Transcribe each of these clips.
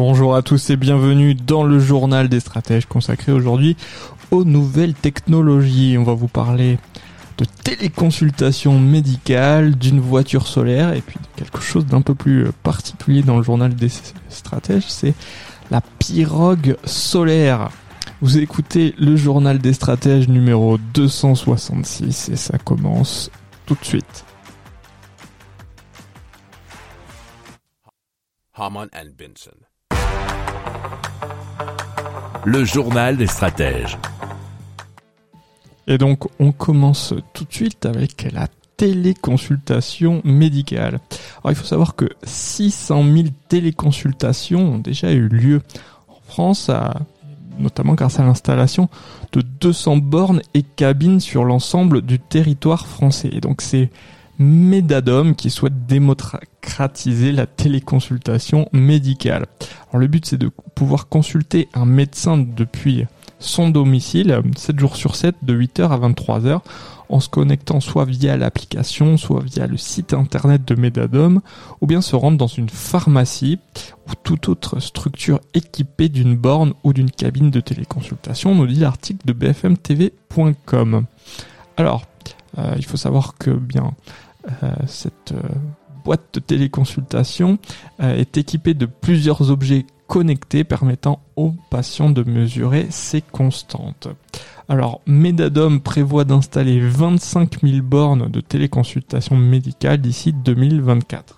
Bonjour à tous et bienvenue dans le journal des stratèges consacré aujourd'hui aux nouvelles technologies. On va vous parler de téléconsultation médicale, d'une voiture solaire et puis quelque chose d'un peu plus particulier dans le journal des stratèges, c'est la pirogue solaire. Vous écoutez le journal des stratèges numéro 266 et ça commence tout de suite. Le journal des stratèges. Et donc on commence tout de suite avec la téléconsultation médicale. Alors il faut savoir que 600 000 téléconsultations ont déjà eu lieu en France, notamment grâce à l'installation de 200 bornes et cabines sur l'ensemble du territoire français. Et donc c'est Medadom qui souhaite démocratiser la téléconsultation médicale. Alors le but c'est de pouvoir consulter un médecin depuis son domicile 7 jours sur 7 de 8h à 23h en se connectant soit via l'application, soit via le site internet de Medadom, ou bien se rendre dans une pharmacie ou toute autre structure équipée d'une borne ou d'une cabine de téléconsultation, nous dit l'article de bfmtv.com. Alors, euh, il faut savoir que bien cette euh, boîte de téléconsultation est équipée de plusieurs objets connectés permettant aux patients de mesurer ses constantes. Alors, Medadom prévoit d'installer 25 000 bornes de téléconsultation médicale d'ici 2024.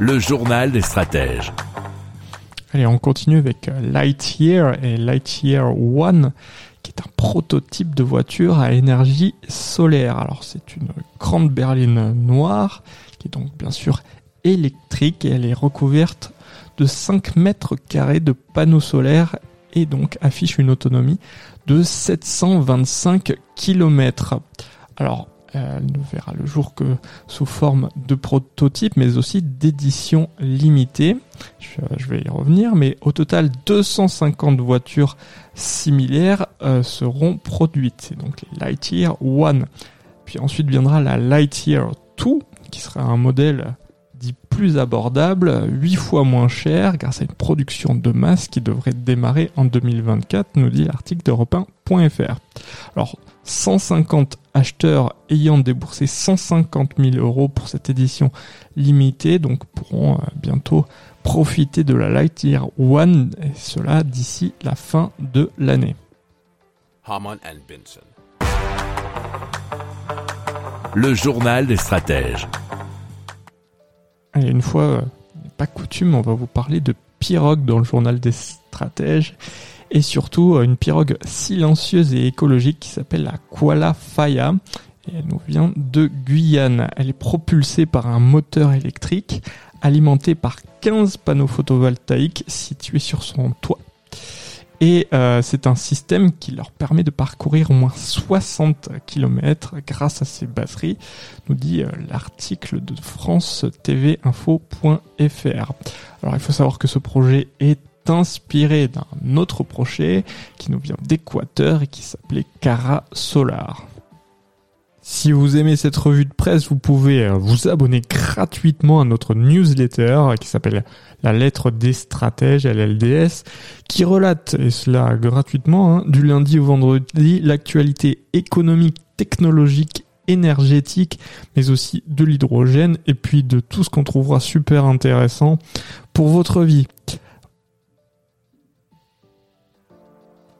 Le journal des stratèges. Allez, on continue avec euh, Lightyear et Lightyear One, qui est un prototype de voiture à énergie solaire. Alors, c'est une grande berline noire, qui est donc bien sûr électrique et elle est recouverte de 5 mètres carrés de panneaux solaires et donc affiche une autonomie de 725 km. Alors, elle ne verra le jour que sous forme de prototype, mais aussi d'édition limitée. Je, vais y revenir, mais au total, 250 voitures similaires euh, seront produites. C'est donc les Lightyear One. Puis ensuite viendra la Lightyear 2, qui sera un modèle dit plus abordable, 8 fois moins cher, grâce à une production de masse qui devrait démarrer en 2024, nous dit l'article d'Europe 1.fr. Alors, 150 acheteurs ayant déboursé 150 000 euros pour cette édition limitée, donc pourront euh, bientôt profiter de la Lightyear One, et cela d'ici la fin de l'année. Le journal des stratèges. Une fois, euh, pas coutume, on va vous parler de pirogue dans le journal des stratèges et surtout euh, une pirogue silencieuse et écologique qui s'appelle la Kuala Faya. Elle nous vient de Guyane. Elle est propulsée par un moteur électrique alimenté par 15 panneaux photovoltaïques situés sur son toit. Et euh, c'est un système qui leur permet de parcourir au moins 60 km grâce à ces batteries, nous dit euh, l'article de France TV Info.fr. Alors il faut savoir que ce projet est inspiré d'un autre projet qui nous vient d'Équateur et qui s'appelait Cara Solar. Si vous aimez cette revue de presse, vous pouvez euh, vous abonner gratuitement à notre newsletter qui s'appelle La lettre des stratèges, LLDS, qui relate, et cela gratuitement, hein, du lundi au vendredi, l'actualité économique, technologique, énergétique, mais aussi de l'hydrogène et puis de tout ce qu'on trouvera super intéressant pour votre vie.